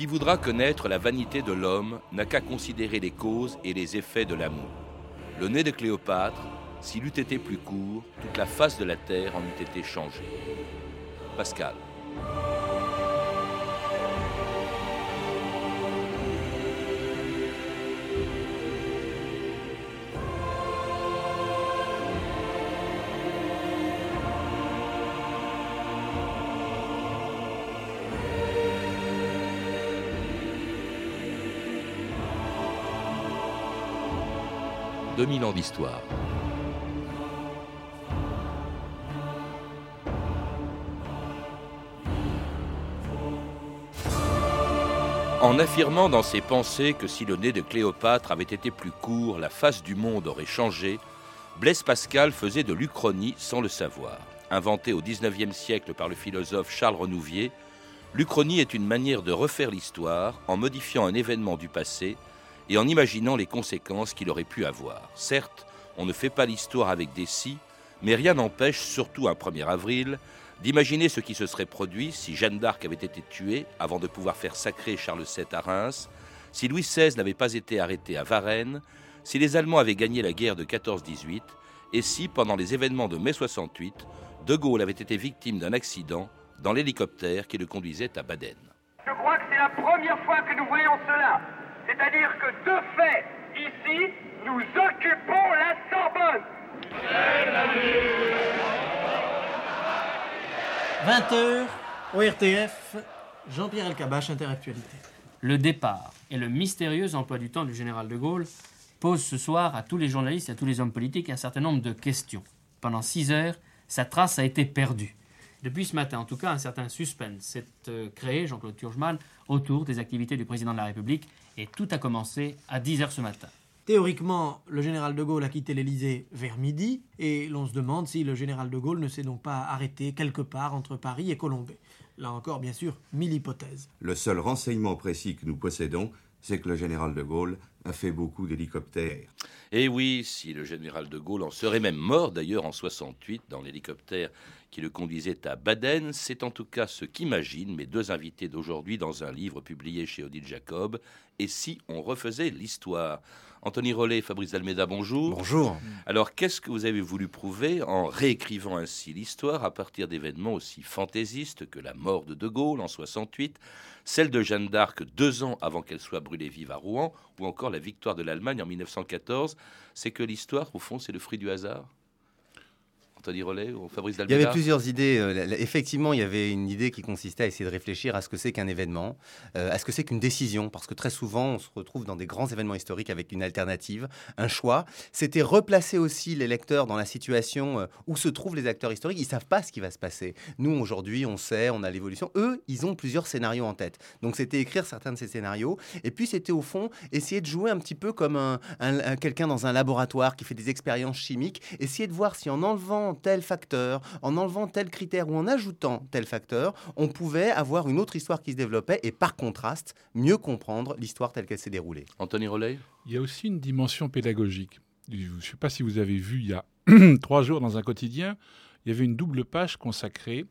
Qui voudra connaître la vanité de l'homme n'a qu'à considérer les causes et les effets de l'amour. Le nez de Cléopâtre, s'il eût été plus court, toute la face de la terre en eût été changée. Pascal. « 2000 ans d'histoire. En affirmant dans ses pensées que si le nez de Cléopâtre avait été plus court, la face du monde aurait changé, Blaise Pascal faisait de l'Uchronie sans le savoir. Inventée au XIXe siècle par le philosophe Charles Renouvier, l'Uchronie est une manière de refaire l'histoire en modifiant un événement du passé et en imaginant les conséquences qu'il aurait pu avoir. Certes, on ne fait pas l'histoire avec des si, mais rien n'empêche, surtout un 1er avril, d'imaginer ce qui se serait produit si Jeanne d'Arc avait été tuée avant de pouvoir faire sacrer Charles VII à Reims, si Louis XVI n'avait pas été arrêté à Varennes, si les Allemands avaient gagné la guerre de 14-18, et si, pendant les événements de mai 68, De Gaulle avait été victime d'un accident dans l'hélicoptère qui le conduisait à Baden. Je crois que c'est la première fois que nous voyons cela. C'est-à-dire que de fait, ici, nous occupons la Sorbonne. 20h, ORTF, Jean-Pierre Elkabach, Interactualité. Le départ et le mystérieux emploi du temps du général de Gaulle posent ce soir à tous les journalistes et à tous les hommes politiques un certain nombre de questions. Pendant six heures, sa trace a été perdue. Depuis ce matin, en tout cas, un certain suspense s'est euh, créé, Jean-Claude Turgeman, autour des activités du président de la République, et tout a commencé à 10 heures ce matin. Théoriquement, le général de Gaulle a quitté l'Élysée vers midi, et l'on se demande si le général de Gaulle ne s'est donc pas arrêté quelque part entre Paris et Colombey. Là encore, bien sûr, mille hypothèses. Le seul renseignement précis que nous possédons, c'est que le général de Gaulle a fait beaucoup d'hélicoptères. Et oui, si le général de Gaulle en serait même mort d'ailleurs en 68 dans l'hélicoptère qui le conduisait à Baden, c'est en tout cas ce qu'imaginent mes deux invités d'aujourd'hui dans un livre publié chez Odile Jacob. Et si on refaisait l'histoire? Anthony Rollet et Fabrice Almeida, bonjour. Bonjour. Alors, qu'est-ce que vous avez voulu prouver en réécrivant ainsi l'histoire à partir d'événements aussi fantaisistes que la mort de De Gaulle en 68, celle de Jeanne d'Arc deux ans avant qu'elle soit brûlée vive à Rouen, ou encore la victoire de l'Allemagne en 1914 C'est que l'histoire, au fond, c'est le fruit du hasard? Anthony Rollet ou Fabrice Il y avait plusieurs idées. Euh, Effectivement, il y avait une idée qui consistait à essayer de réfléchir à ce que c'est qu'un événement, euh, à ce que c'est qu'une décision, parce que très souvent, on se retrouve dans des grands événements historiques avec une alternative, un choix. C'était replacer aussi les lecteurs dans la situation euh, où se trouvent les acteurs historiques. Ils savent pas ce qui va se passer. Nous, aujourd'hui, on sait, on a l'évolution. Eux, ils ont plusieurs scénarios en tête. Donc, c'était écrire certains de ces scénarios. Et puis, c'était au fond essayer de jouer un petit peu comme un, un- un- quelqu'un dans un laboratoire qui fait des expériences chimiques. Essayer de voir si en enlevant tel facteur, en enlevant tel critère ou en ajoutant tel facteur, on pouvait avoir une autre histoire qui se développait et par contraste, mieux comprendre l'histoire telle qu'elle s'est déroulée. Anthony Rollet Il y a aussi une dimension pédagogique. Je ne sais pas si vous avez vu il y a trois jours dans un quotidien, il y avait une double page consacrée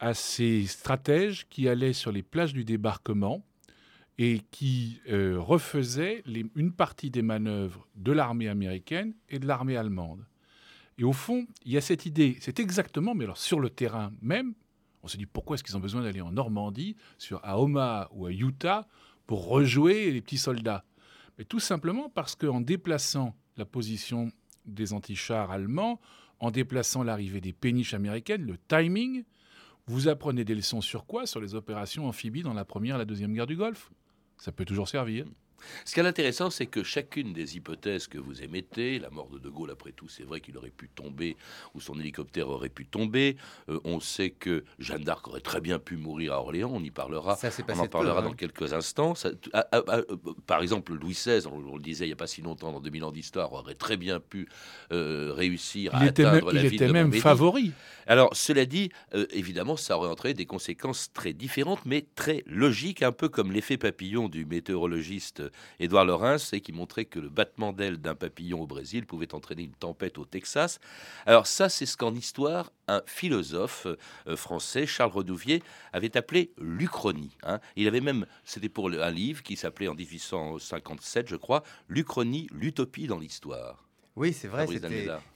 à ces stratèges qui allaient sur les plages du débarquement et qui euh, refaisaient les- une partie des manœuvres de l'armée américaine et de l'armée allemande. Et au fond, il y a cette idée, c'est exactement, mais alors sur le terrain même, on se dit pourquoi est-ce qu'ils ont besoin d'aller en Normandie, sur à Omaha ou à Utah, pour rejouer les petits soldats? Mais tout simplement parce qu'en déplaçant la position des antichars allemands, en déplaçant l'arrivée des péniches américaines, le timing, vous apprenez des leçons sur quoi? Sur les opérations amphibies dans la première et la deuxième guerre du Golfe? Ça peut toujours servir. Ce qui est intéressant, c'est que chacune des hypothèses que vous émettez, la mort de De Gaulle, après tout, c'est vrai qu'il aurait pu tomber, ou son hélicoptère aurait pu tomber. Euh, on sait que Jeanne d'Arc aurait très bien pu mourir à Orléans, on y parlera. Ça On en peu, parlera hein. dans quelques instants. Ça- ah, ah, ah, euh, par exemple, Louis XVI, on, on le disait il n'y a pas si longtemps, dans 2000 ans d'histoire, aurait très bien pu euh, réussir à Il était même, atteindre la il ville était de même Montmédy. favori. Alors, cela dit, euh, évidemment, ça aurait entraîné des conséquences très différentes, mais très logiques, un peu comme l'effet papillon du météorologiste Édouard Lorenz et qui montrait que le battement d'aile d'un papillon au Brésil pouvait entraîner une tempête au Texas. Alors ça, c'est ce qu'en histoire, un philosophe euh, français, Charles Renouvier, avait appelé l'Uchronie. Hein. Il avait même, c'était pour un livre qui s'appelait en 1857, je crois, L'Uchronie, l'utopie dans l'histoire. Oui, c'est vrai.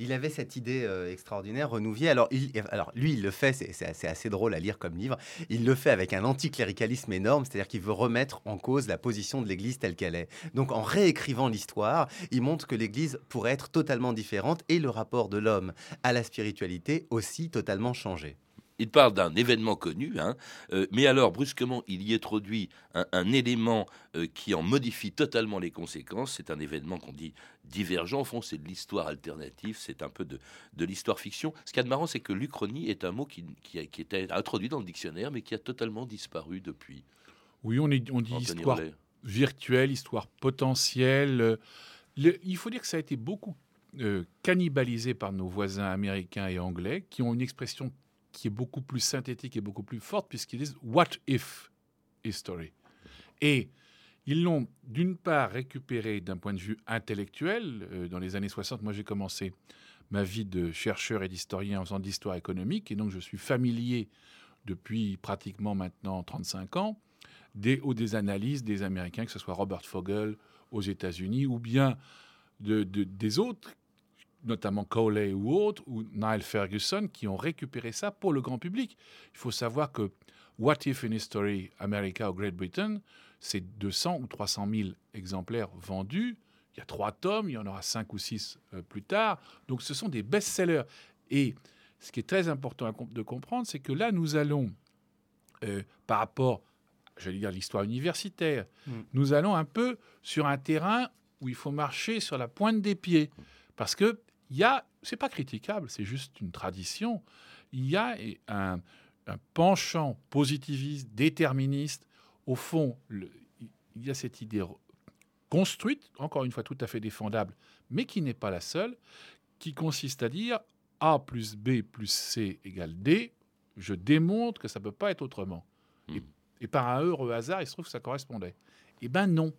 Il avait cette idée euh, extraordinaire, Renouvier. Alors, il, alors, lui, il le fait, c'est assez drôle à lire comme livre. Il le fait avec un anticléricalisme énorme, c'est-à-dire qu'il veut remettre en cause la position de l'Église telle qu'elle est. Donc, en réécrivant l'histoire, il montre que l'Église pourrait être totalement différente et le rapport de l'homme à la spiritualité aussi totalement changé. Il parle d'un événement connu, hein, euh, mais alors brusquement il y introduit un, élément euh, qui en modifie totalement les conséquences. C'est un événement qu'on dit divergent. Au fond, c'est de l'histoire alternative, c'est un peu de, de l'histoire fiction. Ce qui est marrant, c'est que l'Uchronie est un mot qui, qui, était introduit dans le dictionnaire, mais qui a totalement disparu depuis. Oui, on, est, on dit histoire virtuelle, histoire potentielle. il faut dire que ça a été beaucoup euh, cannibalisé par nos voisins américains et anglais, qui ont une expression qui est beaucoup plus synthétique et beaucoup plus forte, puisqu'ils disent What if history Et ils l'ont d'une part récupéré d'un point de vue intellectuel. Euh, dans les années 60, moi j'ai commencé ma vie de chercheur et d'historien en faisant de l'histoire économique, et donc je suis familier depuis pratiquement maintenant 35 ans des, des analyses des Américains, que ce soit Robert Fogel aux États-Unis ou bien de, des autres notamment Cowley ou autres, ou Niall Ferguson, qui ont récupéré ça pour le grand public. Il faut savoir que What If in History America ou Great Britain, c'est 200 ou 300 000 exemplaires vendus. Il y a trois tomes, il y en aura cinq ou six euh, plus tard. Donc ce sont des best-sellers. Et ce qui est très important de comprendre, c'est que là, nous allons, euh, par rapport, j'allais dire l'histoire universitaire, mm. nous allons un peu sur un terrain où il faut marcher sur la pointe des pieds. Parce que il y a, c'est pas critiquable, c'est juste une tradition. Il y a un, penchant positiviste, déterministe. Au fond, il y a cette idée construite, encore une fois tout à fait défendable, mais qui n'est pas la seule, qui consiste à dire A plus B plus C égale D. Je démontre que ça ne peut pas être autrement. Et, hmm. par un heureux hasard, il se trouve que ça correspondait. Eh bien non.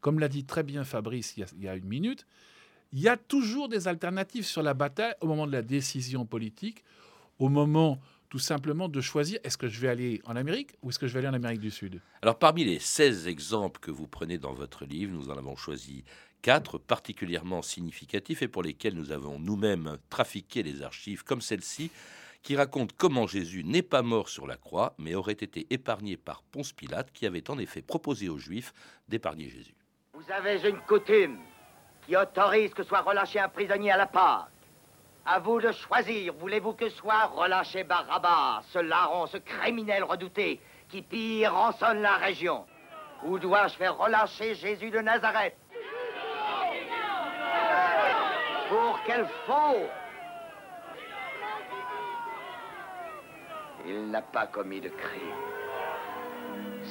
Comme l'a dit très bien Fabrice il y a une minute, il y a toujours des alternatives sur la bataille au moment de la décision politique, au moment tout simplement de choisir est-ce que je vais aller en Amérique ou est-ce que je vais aller en Amérique du Sud? Alors parmi les 16 exemples que vous prenez dans votre livre, nous en avons choisi quatre particulièrement significatifs et pour lesquels nous avons nous-mêmes trafiqué les archives comme celle-ci qui raconte comment Jésus n'est pas mort sur la croix mais aurait été épargné par Ponce Pilate qui avait en effet proposé aux Juifs d'épargner Jésus. Vous avez une coutume qui autorise que soit relâché un prisonnier à la Pâque. À vous de choisir. Voulez-vous que soit relâché Barabbas, ce larron, ce criminel redouté qui pire rançonne la région Ou dois-je faire relâcher Jésus de Nazareth? Pour quel faux? Il n'a pas commis de crime.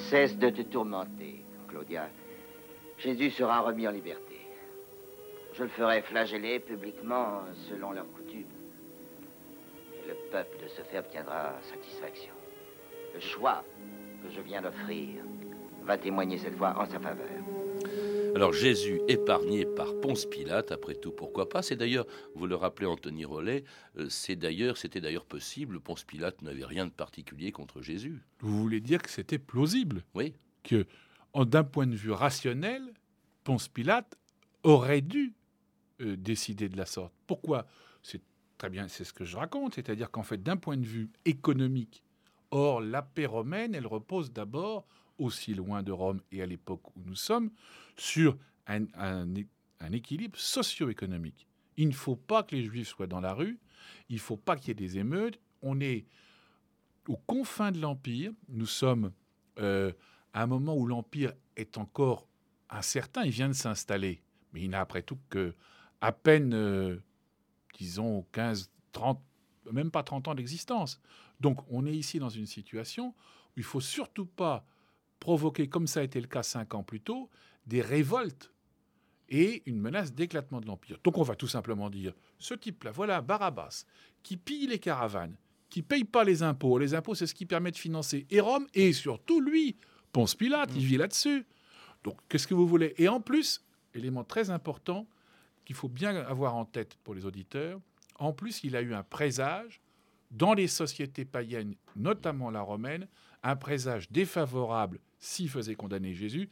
Cesse de te tourmenter, Claudia. Jésus sera remis en liberté. Je le ferai flageller publiquement selon leur coutume. Et le peuple de ce fait obtiendra satisfaction. Le choix que je viens d'offrir va témoigner cette fois en sa faveur. Alors Jésus épargné par Ponce Pilate, après tout, pourquoi pas? C'est d'ailleurs, vous le rappelez Anthony Rollet, euh, c'est d'ailleurs, c'était d'ailleurs possible. Ponce Pilate n'avait rien de particulier contre Jésus. Vous voulez dire que c'était plausible? Oui. Que, d'un point de vue rationnel, Ponce Pilate aurait dû euh, décider de la sorte. Pourquoi? C'est très bien, c'est ce que je raconte, c'est-à-dire qu'en fait, d'un point de vue économique, or la paix romaine, elle repose d'abord, aussi loin de Rome et à l'époque où nous sommes, sur un, un équilibre socio-économique. Il ne faut pas que les juifs soient dans la rue, il ne faut pas qu'il y ait des émeutes. On est aux confins de l'Empire, nous sommes euh, à un moment où l'Empire est encore incertain, il vient de s'installer, mais il n'a après tout que à peine, euh, disons, 15, 30, même pas 30 ans d'existence. Donc on est ici dans une situation où il faut surtout pas provoquer, comme ça a été le cas cinq ans plus tôt, des révoltes et une menace d'éclatement de l'Empire. Donc on va tout simplement dire, ce type-là, voilà, Barabbas, qui pille les caravanes, qui paye pas les impôts. Les impôts, c'est ce qui permet de financer et Rome, et surtout lui, Ponce Pilate, il vit là-dessus. Donc, qu'est-ce que vous voulez? Et en plus, élément très important qu'il faut bien avoir en tête pour les auditeurs, en plus, il a eu un présage dans les sociétés païennes, notamment la romaine, un présage défavorable s'il faisait condamner Jésus.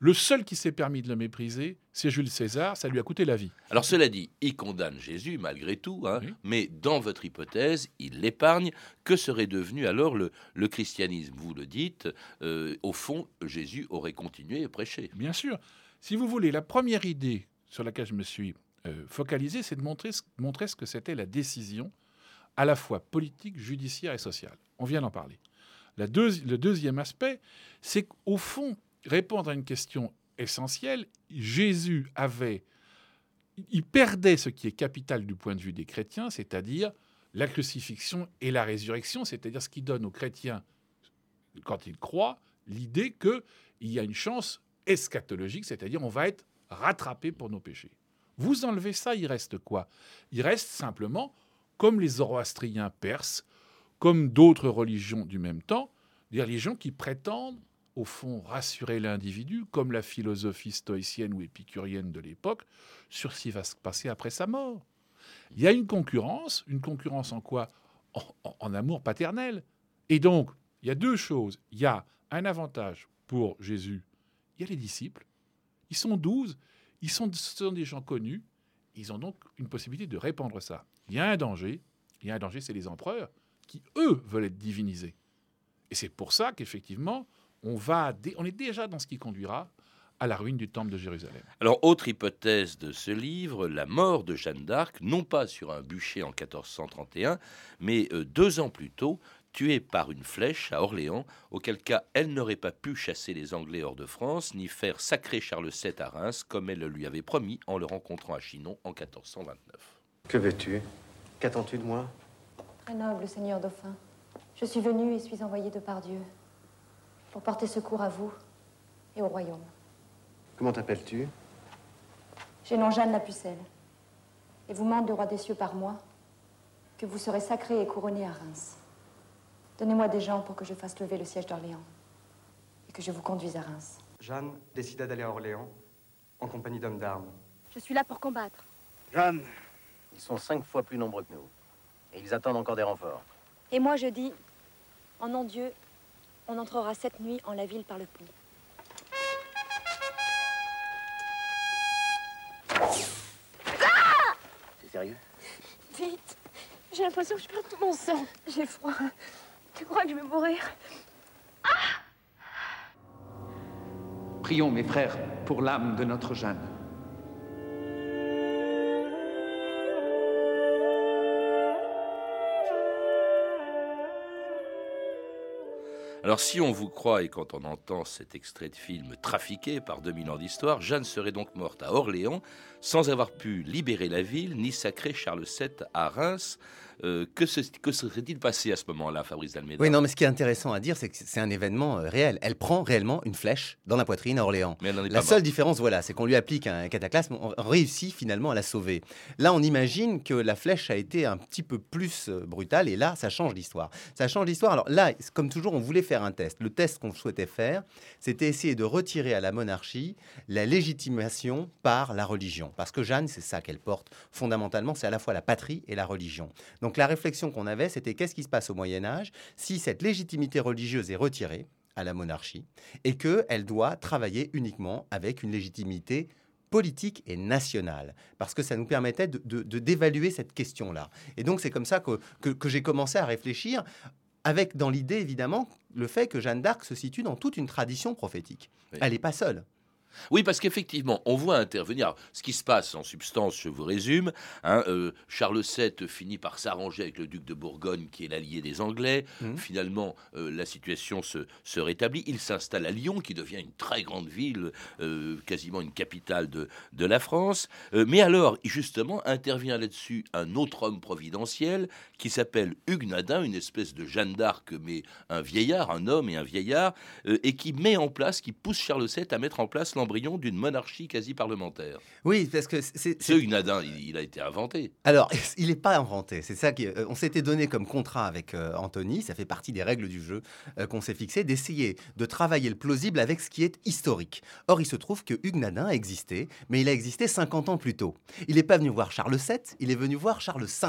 Le seul qui s'est permis de le mépriser, c'est Jules César, ça lui a coûté la vie. Alors cela dit, il condamne Jésus malgré tout, hein, Oui. mais dans votre hypothèse, il l'épargne. Que serait devenu alors le, le christianisme? Vous le dites, euh, au fond, Jésus aurait continué à prêcher. Bien sûr. Si vous voulez, la première idée sur laquelle je me suis euh, focalisé, c'est de montrer, ce- que c'était la décision à la fois politique, judiciaire et sociale. On vient d'en parler. Le deuxième aspect, c'est qu'au fond, répondre à une question essentielle, Jésus avait, il perdait ce qui est capital du point de vue des chrétiens, c'est-à-dire la crucifixion et la résurrection, c'est-à-dire ce qui donne aux chrétiens, quand ils croient, l'idée qu'il y a une chance eschatologique, c'est-à-dire on va être rattrapé pour nos péchés. Vous enlevez ça, il reste quoi? Il reste simplement, comme les zoroastriens perses, comme d'autres religions du même temps, des religions qui prétendent, au fond, rassurer l'individu, comme la philosophie stoïcienne ou épicurienne de l'époque, sur ce qui va se passer après sa mort. Il y a une concurrence, une concurrence en quoi? En- en amour paternel. Et donc, il y a deux choses. Il y a un avantage pour Jésus. Il y a les disciples. Ils sont douze. Ils sont, ce sont des gens connus. Ils ont donc une possibilité de répandre ça. Il y a un danger. Il y a un danger, c'est les empereurs qui, eux, veulent être divinisés. Et c'est pour ça qu'effectivement, on, va on est déjà dans ce qui conduira à la ruine du temple de Jérusalem. Alors, autre hypothèse de ce livre, la mort de Jeanne d'Arc, non pas sur un bûcher en 1431, mais euh, deux ans plus tôt, tuée par une flèche à Orléans, auquel cas elle n'aurait pas pu chasser les Anglais hors de France, ni faire sacrer Charles VII à Reims, comme elle le lui avait promis en le rencontrant à Chinon en 1429. Que veux-tu? Qu'attends-tu de moi? Très noble Seigneur Dauphin, je suis venu et suis envoyé de par Dieu pour porter secours à vous et au royaume. Comment t'appelles-tu? J'ai nom Jeanne la Pucelle et vous mande le roi des cieux par moi que vous serez sacré et couronné à Reims. Donnez-moi des gens pour que je fasse lever le siège d'Orléans et que je vous conduise à Reims. Jeanne décida d'aller à Orléans en compagnie d'hommes d'armes. Je suis là pour combattre. Jeanne Ils sont cinq fois plus nombreux que nous. Et ils attendent encore des renforts. Et moi je dis, en nom de Dieu, on entrera cette nuit en la ville par le pont. C'est sérieux? Vite J'ai l'impression que je perds tout mon sang. J'ai froid. Tu crois que je vais mourir Prions, mes frères, pour l'âme de notre Jeanne. Alors si on vous croit et quand on entend cet extrait de film trafiqué par 2000 ans d'histoire, Jeanne serait donc morte à Orléans sans avoir pu libérer la ville ni sacrer Charles VII à Reims. Euh, que, se- que serait-il passé à ce moment-là, Fabrice Dalméda Oui, non, mais ce qui est intéressant à dire, c'est que c'est un événement euh, réel. Elle prend réellement une flèche dans la poitrine à Orléans. Mais elle n'en est La pas seule différence, voilà, c'est qu'on lui applique un cataclysme, on réussit finalement à la sauver. Là, on imagine que la flèche a été un petit peu plus euh, brutale, et là, ça change l'histoire. Ça change l'histoire. Alors là, comme toujours, on voulait faire un test. Le test qu'on souhaitait faire, c'était essayer de retirer à la monarchie la légitimation par la religion. Parce que Jeanne, c'est ça qu'elle porte fondamentalement, c'est à la fois la patrie et la religion. Donc la réflexion qu'on avait, c'était qu'est-ce qui se passe au Moyen Âge si cette légitimité religieuse est retirée à la monarchie et qu'elle doit travailler uniquement avec une légitimité politique et nationale, parce que ça nous permettait de, de- de- d'évaluer cette question-là. Et donc c'est comme ça que, que- que j'ai commencé à réfléchir, avec dans l'idée évidemment le fait que Jeanne d'Arc se situe dans toute une tradition prophétique. Oui. Elle n'est pas seule. Oui, parce qu'effectivement, on voit intervenir. Ce qui se passe, en substance, je vous résume. hein, euh, Charles VII finit par s'arranger avec le duc de Bourgogne, qui est l'allié des Anglais. Mhm. Finalement, euh, la situation se, se rétablit. Il s'installe à Lyon, qui devient une très grande ville, euh, quasiment une capitale de, de la France. Mais alors, justement, intervient là-dessus un autre homme providentiel qui s'appelle Hugues Nadin, une espèce de Jeanne d'Arc, mais un vieillard, un homme et un vieillard, et qui met en place, qui pousse Charles VII à mettre en place l'embryon d'une monarchie quasi parlementaire. Oui, parce que c'est. Ce Huguenadin, il, il a été inventé. Alors, il n'est pas inventé. C'est ça qui. euh, on s'était donné comme contrat avec euh, Anthony, ça fait partie des règles du jeu euh, qu'on s'est fixé, d'essayer de travailler le plausible avec ce qui est historique. Or, il se trouve que Hugues Nadin a existé, mais il a existé 50 ans plus tôt. Il n'est pas venu voir Charles VII, il est venu voir Charles V.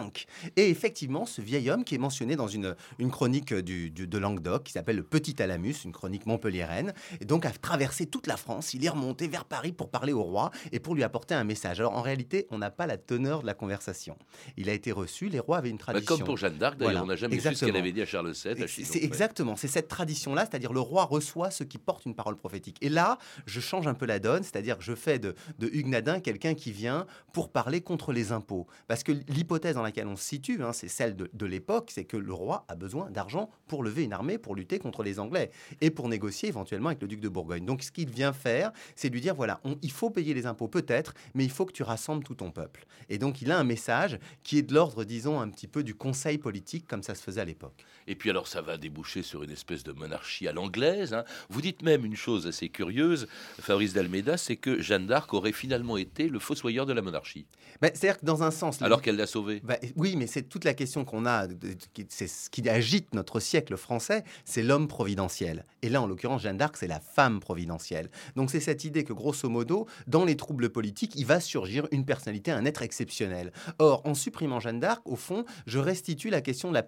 Et effectivement, ce vieil homme qui est mentionné dans une, une chronique du, du- de Languedoc, qui s'appelle le Petit Alamus, une chronique montpelliéraine, et donc a traversé toute la France. Il est remonté vers Paris pour parler au roi et pour lui apporter un message. Alors, en réalité, on n'a pas la teneur de la conversation. Il a été reçu, les rois avaient une Bah, tradition. comme pour Jeanne d'Arc, d'ailleurs, Voilà, on n'a jamais su ce exactement. qu'elle avait dit à Charles VII. à C'est Chinon. c'est exactement, c'est cette tradition-là, c'est-à-dire le roi reçoit ceux qui portent une parole prophétique. Et là, je change un peu la donne, c'est-à-dire que je fais de, de Hugues Nadin quelqu'un qui vient pour parler contre les impôts. Parce que l'hypothèse dans laquelle on se situe, hein, c'est celle de, de l'époque, c'est que le roi a besoin d'argent pour lever une armée, pour lutter contre les Anglais et pour négocier éventuellement avec le duc de Bourgogne. Donc ce qu'il vient faire, c'est lui dire, voilà, on- il faut payer les impôts peut-être, mais il faut que tu rassembles tout ton peuple. Et donc il a un message qui est de l'ordre, disons, un petit peu du conseil politique, comme ça se faisait à l'époque. Et puis alors ça va déboucher sur une espèce de monarchie à l'anglaise. hein. Vous dites même une chose assez curieuse, Fabrice d'Almeida, c'est que Jeanne d'Arc aurait finalement été le fossoyeur de la monarchie, Ben, C'est-à-dire que dans un sens... alors qu'elle l'a sauvée. Bah, oui, mais c'est toute la question qu'on a, c'est ce qui agite notre siècle français, c'est l'homme providentiel. Et là, en l'occurrence, Jeanne d'Arc, c'est la femme providentielle. Donc c'est cette idée que, grosso modo, dans les troubles politiques, il va surgir une personnalité, un être exceptionnel. Or, en supprimant Jeanne d'Arc, au fond, je restitue la question de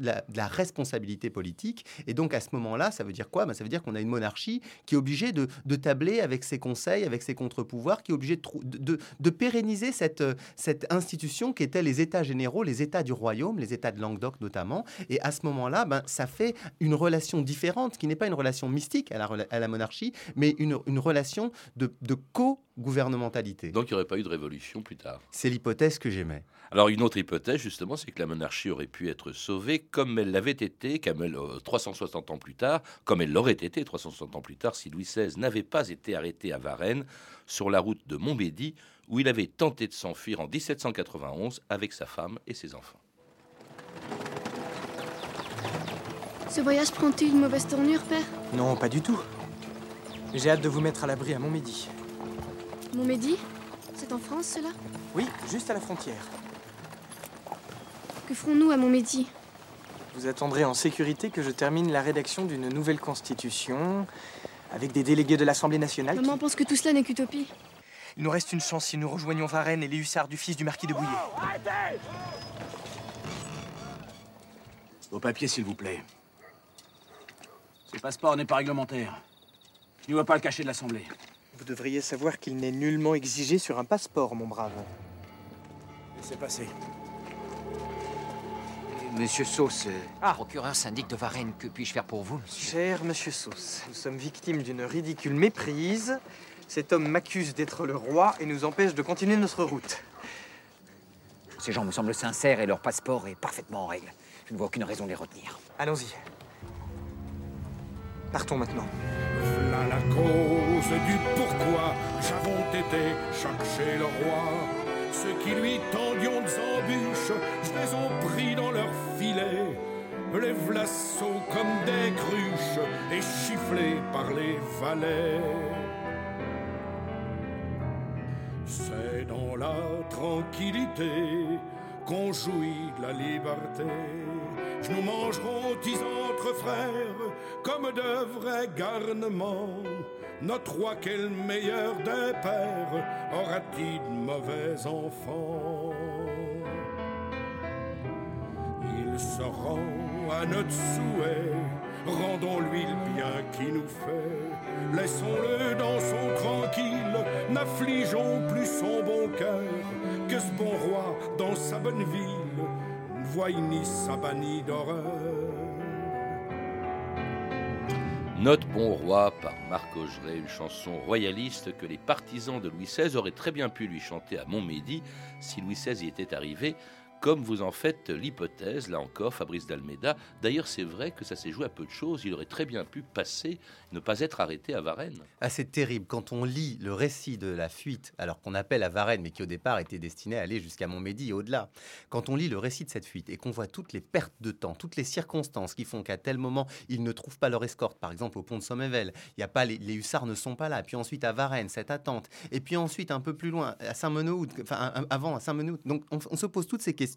la, responsabilité politique. Et donc, à ce moment-là, ça veut dire quoi? Ben, Ça veut dire qu'on a une monarchie qui est obligée de, de tabler avec ses conseils, avec ses contre-pouvoirs, qui est obligée de, de- de- pérenniser cette, cette institution qui était les États généraux, les États du royaume, les États de Languedoc notamment. Et à ce moment-là, ben, ça fait une relation différente, qui n'est pas une relation mystique à la, à la monarchie, mais une, une relation de, de co-gouvernementalité. Donc il n'y aurait pas eu de révolution plus tard. C'est l'hypothèse que j'émets. Alors une autre hypothèse justement, c'est que la monarchie aurait pu être sauvée comme elle l'avait été, comme elle, euh, 360 ans plus tard, comme elle l'aurait été 360 ans plus tard si Louis XVI n'avait pas été arrêté à Varennes sur la route de Montmédy où il avait tenté de s'enfuir en 1791 avec sa femme et ses enfants. Ce voyage prend-il une mauvaise tournure, père? Non, pas du tout. J'ai hâte de vous mettre à l'abri à Montmédy. Montmédy? C'est en France, cela? Oui, juste à la frontière. Que ferons-nous à Montmédy? Vous attendrez en sécurité que je termine la rédaction d'une nouvelle constitution avec des délégués de l'Assemblée nationale. Maman pense que tout cela n'est qu'utopie. Il nous reste une chance si nous rejoignons Varennes et les hussards du fils du marquis de Bouillé. Vos papiers, s'il vous plaît. Ce passeport n'est pas réglementaire. Je n'y vois pas le cachet de l'Assemblée. Vous devriez savoir qu'il n'est nullement exigé sur un passeport, mon brave. Laissez passer. Monsieur Sauce, euh, Ah. procureur syndic de Varennes, que puis-je faire pour vous, monsieur Cher monsieur Sauce, nous sommes victimes d'une ridicule méprise. Cet homme m'accuse d'être le roi et nous empêche de continuer notre route. Ces gens me semblent sincères et leur passeport est parfaitement en règle. Je ne vois aucune raison de les retenir. Allons-y. Partons maintenant. La cause du pourquoi j'avons été chercher le roi. Ceux qui lui tendions des embûches, je les ont pris dans leur filet. Les vlassos comme des cruches et par les valets. C'est dans la tranquillité qu'on jouit de la liberté. Je nous mangerons dix entre frères comme de vrais garnements. Notre roi, quel meilleur des pères, aura-t-il de mauvais enfants? Il se rend à notre souhait, rendons-lui le bien qu'il nous fait. Laissons-le dans son tranquille, n'affligeons plus son bon cœur, que ce bon roi dans sa bonne ville ne voie ni sa bannie d'horreur. Notre bon roi par Marc Augeret, une chanson royaliste que les partisans de Louis XVI auraient très bien pu lui chanter à Montmédy si Louis XVI y était arrivé, comme vous en faites l'hypothèse, là encore, Fabrice d'Almeida. D'ailleurs, c'est vrai que ça s'est joué à peu de choses. Il aurait très bien pu passer, ne pas être arrêté à Varennes. Ah, c'est terrible. Quand on lit le récit de la fuite, alors qu'on appelle à Varennes, mais qui au départ était destiné à aller jusqu'à Montmédy et au-delà, quand on lit le récit de cette fuite et qu'on voit toutes les pertes de temps, toutes les circonstances qui font qu'à tel moment, ils ne trouvent pas leur escorte, par exemple au pont de Sommevel, il y a pas les, les hussards ne sont pas là, puis ensuite à Varennes, cette attente, et puis ensuite un peu plus loin, à Saint-Menoud, enfin avant à Saint-Menoud. Donc on, on se pose toutes ces questions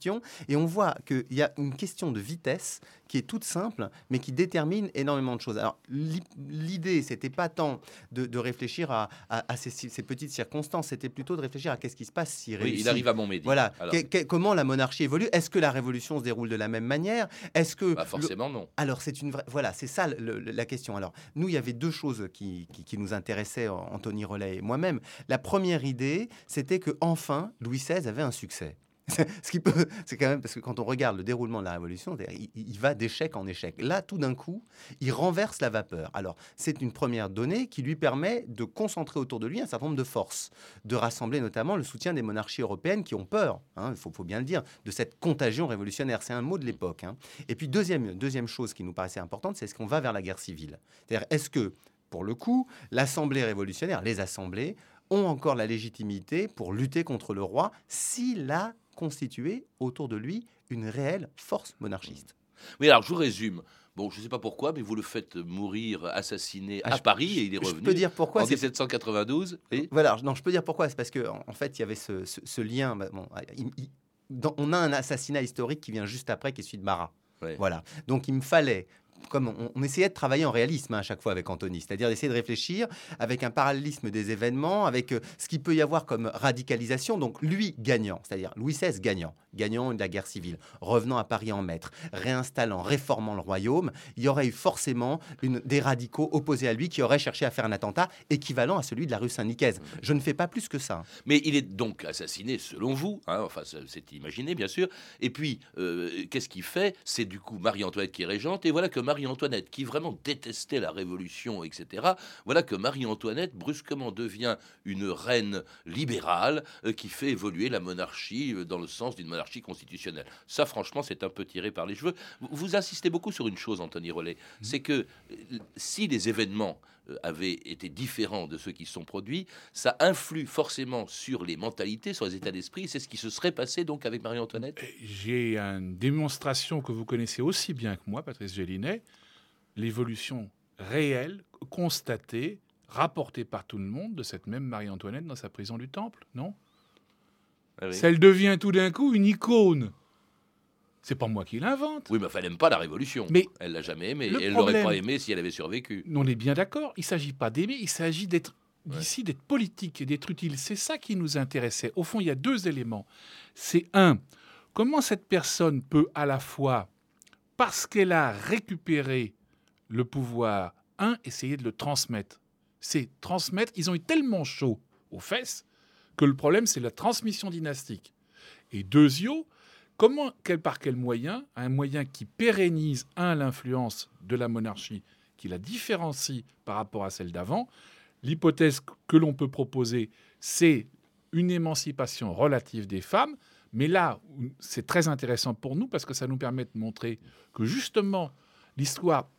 et on voit qu'il y a une question de vitesse qui est toute simple, mais qui détermine énormément de choses. Alors l'i- l'idée, c'était pas tant de, de réfléchir à, à- à ces, ces petites circonstances, c'était plutôt de réfléchir à qu'est-ce qui se passe s'il Oui, il arrive à Montmédy. Voilà. Alors. Que- que- comment la monarchie évolue? Est-ce que la révolution se déroule de la même manière? Est-ce que Bah, forcément, non. alors, c'est une vraie. Voilà, c'est ça le- le- la question. Alors, nous, il y avait deux choses qui, qui- qui nous intéressaient, Anthony Rollet et moi-même. La première idée, c'était que enfin, Louis XVI avait un succès. Ce qui peut, c'est quand même parce que quand on regarde le déroulement de la Révolution, il, va d'échec en échec. Là, tout d'un coup, il renverse la vapeur. Alors, c'est une première donnée qui lui permet de concentrer autour de lui un certain nombre de forces, de rassembler notamment le soutien des monarchies européennes qui ont peur, hein, il faut, faut bien le dire, de cette contagion révolutionnaire. C'est un mot de l'époque. hein. Et puis, deuxième, deuxième chose qui nous paraissait importante, c'est est-ce qu'on va vers la guerre civile C'est-à-dire, est-ce que, pour le coup, l'Assemblée révolutionnaire, les assemblées, ont encore la légitimité pour lutter contre le roi s'il a constitué autour de lui une réelle force monarchiste Oui, alors je vous résume. Bon, je ne sais pas pourquoi, mais vous le faites mourir, assassiné Ah, à je- Paris et il est je revenu. peux dire pourquoi, En c'est- 1792. Et Voilà, non, je peux dire pourquoi. C'est parce que en en fait, il y avait ce, ce- ce lien. bah, bon, il- il- dans- on a un assassinat historique qui vient juste après, qui est celui de Marat. Voilà. Donc, il me fallait. Comme on, essayait de travailler en réalisme hein, à chaque fois avec Anthony, c'est-à-dire d'essayer de réfléchir avec un parallélisme des événements, avec euh, ce qu'il peut y avoir comme radicalisation. Donc lui gagnant, c'est-à-dire Louis XVI gagnant, gagnant de la guerre civile, revenant à Paris en maître, réinstallant, réformant le royaume, il y aurait eu forcément des radicaux opposés à lui qui auraient cherché à faire un attentat équivalent à celui de la rue Saint-Nicaise. Je ne fais pas plus que ça. Mais il est donc assassiné selon vous, hein, enfin c'est imaginé bien sûr. Et puis euh, qu'est-ce qu'il fait? C'est du coup Marie-Antoinette qui est régente, et voilà que Marie-Antoinette, qui vraiment détestait la Révolution, etc., voilà que Marie-Antoinette brusquement devient une reine libérale euh, qui fait évoluer la monarchie euh, dans le sens d'une monarchie constitutionnelle. Ça, franchement, c'est un peu tiré par les cheveux. Vous, insistez beaucoup sur une chose, Anthony Rollet, c'est que euh, si les événements euh, avaient été différents de ceux qui se sont produits, ça influe forcément sur les mentalités, sur les états d'esprit. C'est ce qui se serait passé donc avec Marie-Antoinette. J'ai une démonstration que vous connaissez aussi bien que moi, Patrice Gélinet, l'évolution réelle, constatée, rapportée par tout le monde de cette même Marie-Antoinette dans sa prison du Temple, non? Ah oui. Elle devient tout d'un coup une icône. C'est pas moi qui l'invente. Oui, mais enfin, elle n'aime pas la Révolution. Mais elle l'a jamais aimée. le Et elle l'aurait pas aimée si elle avait survécu. On est bien d'accord. Il ne s'agit pas d'aimer, il s'agit d'être d'ici, d'être politique et d'être utile. C'est ça qui nous intéressait. Au fond, il y a deux éléments. C'est un, comment cette personne peut à la fois, parce qu'elle a récupéré le pouvoir, un, essayer de le transmettre. C'est transmettre. Ils ont eu tellement chaud aux fesses que le problème, c'est la transmission dynastique. Et deuxio, comment, par quel moyen, un moyen qui pérennise, l'influence de la monarchie, qui la différencie par rapport à celle d'avant. L'hypothèse que l'on peut proposer, c'est une émancipation relative des femmes. Mais là, c'est très intéressant pour nous parce que ça nous permet de montrer que justement, l'histoire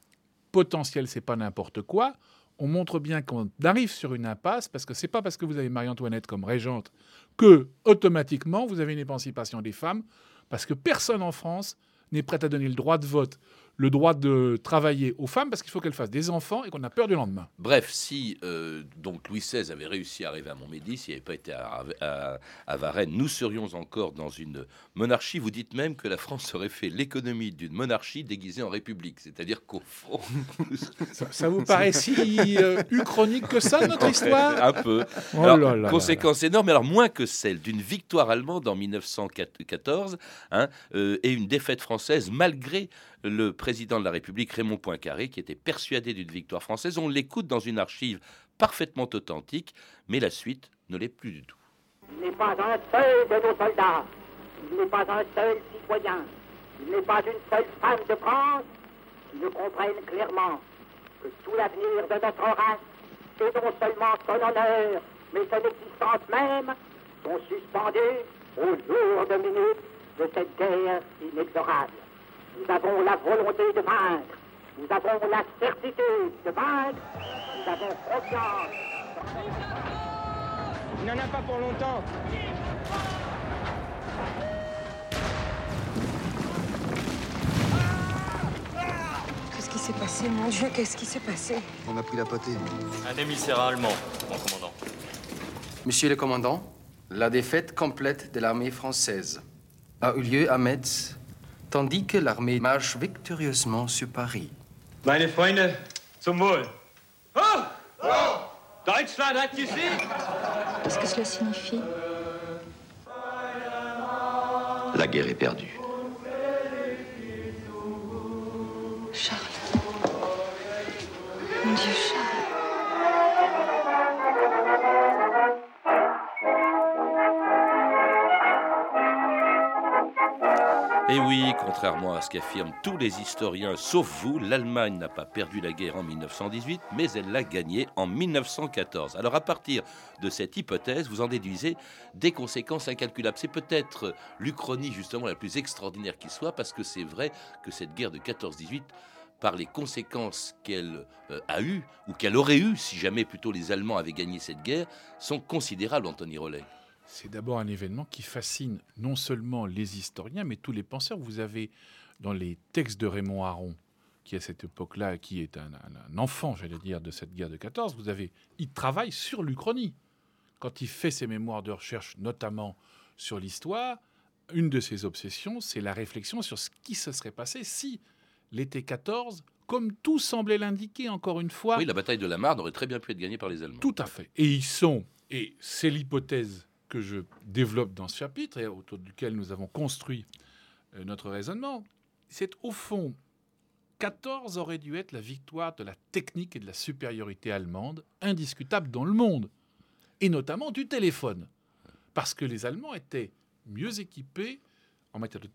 potentielle, c'est pas n'importe quoi. On montre bien qu'on arrive sur une impasse parce que c'est pas parce que vous avez Marie-Antoinette comme régente que automatiquement vous avez une émancipation des femmes parce que personne en France n'est prêt à donner le droit de vote, le droit de travailler aux femmes parce qu'il faut qu'elles fassent des enfants et qu'on a peur du lendemain. Bref, si euh, donc Louis XVI avait réussi à arriver à Montmédy, s'il n'avait pas été à, à- à Varennes, nous serions encore dans une monarchie. Vous dites même que la France aurait fait l'économie d'une monarchie déguisée en république. C'est-à-dire qu'au fond... Ça, ça vous paraît si euh, uchronique que ça, notre histoire? Un peu. Oh Alors, là là là conséquence énorme, alors moins que celle d'une victoire allemande en 1914 hein, euh, et une défaite française malgré le président de la République Raymond Poincaré qui était persuadé d'une victoire française. On l'écoute dans une archive parfaitement authentique, mais la suite ne l'est plus du tout. Il n'est pas un seul de nos soldats, il n'est pas un seul citoyen, il n'est pas une seule femme de France qui ne comprenne clairement que tout l'avenir de notre race, et non seulement son honneur, mais son existence même, sont suspendus aux lourdes minutes de cette guerre inexorable. Nous avons la volonté de vaincre. Nous avons la certitude de vaincre. Nous avons confiance. Il n'en a pas pour longtemps. Qu'est-ce qui s'est passé, mon Dieu? Qu'est-ce qui s'est passé? On a pris la potée. Un émissaire allemand, mon commandant. Monsieur le commandant, la défaite complète de l'armée française a eu lieu à Metz, tandis que l'armée marche victorieusement sur Paris. Meine Freunde, zum Wohl. Oh! Deutschland hat gesiegt! Qu'est-ce que cela signifie? La guerre est perdue. Charles. Mon Dieu, Charles. Et oui, contrairement à ce qu'affirment tous les historiens, sauf vous, l'Allemagne n'a pas perdu la guerre en 1918, mais elle l'a gagnée en 1914. Alors à partir de cette hypothèse, vous en déduisez des conséquences incalculables. C'est peut-être l'Uchronie justement la plus extraordinaire qui soit, parce que c'est vrai que cette guerre de 14-18 par les conséquences qu'elle euh, a eues, ou qu'elle aurait eues si jamais plutôt les Allemands avaient gagné cette guerre, sont considérables, Anthony Rollet. C'est d'abord un événement qui fascine non seulement les historiens, mais tous les penseurs. Vous avez dans les textes de Raymond Aron, qui à cette époque-là, qui est un, enfant, j'allais dire, de cette guerre de 14, vous avez, il travaille sur l'Uchronie. Quand il fait ses mémoires de recherche, notamment sur l'histoire, une de ses obsessions, c'est la réflexion sur ce qui se serait passé si l'été 14, comme tout semblait l'indiquer encore une fois, Oui, la bataille de la Marne aurait très bien pu être gagnée par les Allemands. tout à fait. Et ils sont, et c'est l'hypothèse que je développe dans ce chapitre et autour duquel nous avons construit euh, notre raisonnement, c'est au fond, 14 aurait dû être la victoire de la technique et de la supériorité allemande, indiscutable dans le monde, et notamment du téléphone, parce que les Allemands étaient mieux équipés en matière de,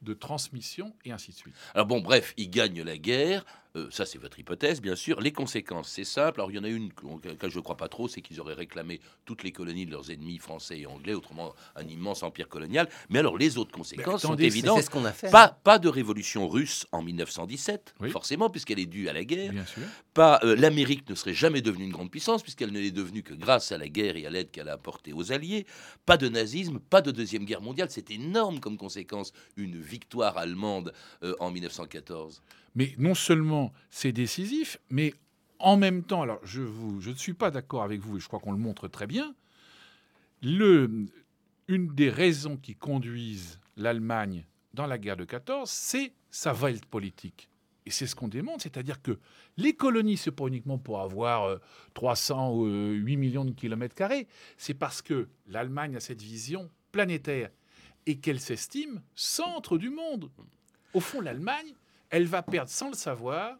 de transmission et ainsi de suite. Alors bon, bref, ils gagnent la guerre. Euh, ça, c'est votre hypothèse, bien sûr. Les conséquences, c'est simple. Alors, il y en a une que je ne crois pas trop, c'est qu'ils auraient réclamé toutes les colonies de leurs ennemis français et anglais, autrement un immense empire colonial. Mais alors, les autres conséquences sont attendez, évidentes. c'est ce qu'on a fait. Pas, pas de révolution russe en 1917, forcément, puisqu'elle est due à la guerre. Bien sûr. Pas euh, l'Amérique ne serait jamais devenue une grande puissance, puisqu'elle ne l'est devenue que grâce à la guerre et à l'aide qu'elle a apportée aux Alliés. Pas de nazisme, pas de deuxième guerre mondiale. C'est énorme comme conséquence une victoire allemande euh, en 1914. Mais non seulement c'est décisif, mais en même temps, alors je, ne suis pas d'accord avec vous, et je crois qu'on le montre très bien, une des raisons qui conduisent l'Allemagne dans la guerre de 14, c'est sa Welt politique. Et c'est ce qu'on démontre, c'est-à-dire que les colonies, c'est pas uniquement pour avoir euh, 300 ou euh, 8 millions de kilomètres carrés, c'est parce que l'Allemagne a cette vision planétaire et qu'elle s'estime centre du monde. Au fond, l'Allemagne, elle va perdre sans le savoir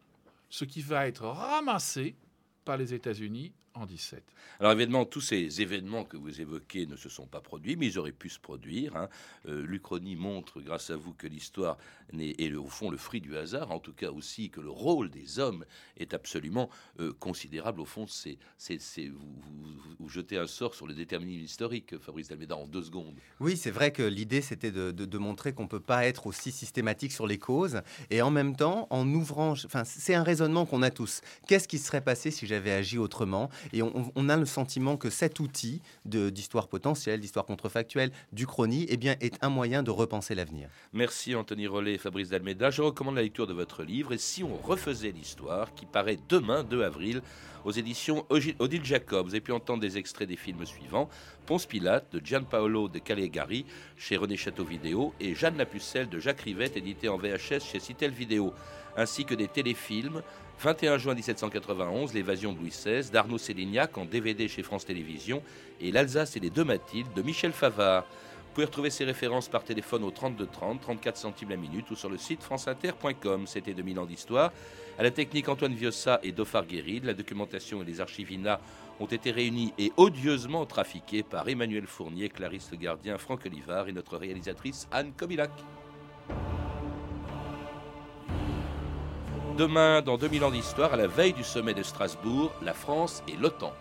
ce qui va être ramassé par les États-Unis en 17. Alors évidemment, tous ces événements que vous évoquez ne se sont pas produits, mais ils auraient pu se produire. hein. Euh, L'Uchronie montre, grâce à vous, que l'histoire n'est- est au fond le fruit du hasard, en tout cas aussi que le rôle des hommes est absolument euh, considérable. Au fond, c'est vous, vous- vous- vous jetez un sort sur le déterminisme historique, Fabrice Dalméda, en deux secondes. Oui, c'est vrai que l'idée, c'était de, de- de montrer qu'on ne peut pas être aussi systématique sur les causes. Et en même temps, en ouvrant... Enfin, c'est un raisonnement qu'on a tous. Qu'est-ce qui serait passé si j'avais agi autrement? Et on, a le sentiment que cet outil d'histoire potentielle, d'histoire contrefactuelle, d'Uchronie, eh bien, est un moyen de repenser l'avenir. Merci Anthony Rollet et Fabrice Dalméda. Je recommande la lecture de votre livre. Et si on refaisait l'histoire, qui paraît demain, 2 avril, aux éditions Odile Jacob. Vous avez pu entendre des extraits des films suivants Ponce Pilate de Gianpaolo de Calegari chez René Château Vidéo et Jeanne la Pucelle de Jacques Rivette, édité en VHS chez Citel Vidéo, ainsi que des téléfilms 21 juin 1791, L'évasion de Louis XVI d'Arnaud Sélignac en DVD chez France Télévisions et L'Alsace et les deux Mathildes de Michel Favard. Vous pouvez retrouver ces références par téléphone au 32 30, 34 centimes la minute ou sur le site franceinter.com. C'était 2000 ans d'histoire. À la technique, Antoine Viossa et Dofar Guéride. La documentation et les archives INA ont été réunies et odieusement trafiquées par Emmanuel Fournier, Clarisse Le Gardien, Franck Olivard et notre réalisatrice Anne Kobilac. Demain, dans 2000 ans d'histoire, à la veille du sommet de Strasbourg, la France et l'OTAN.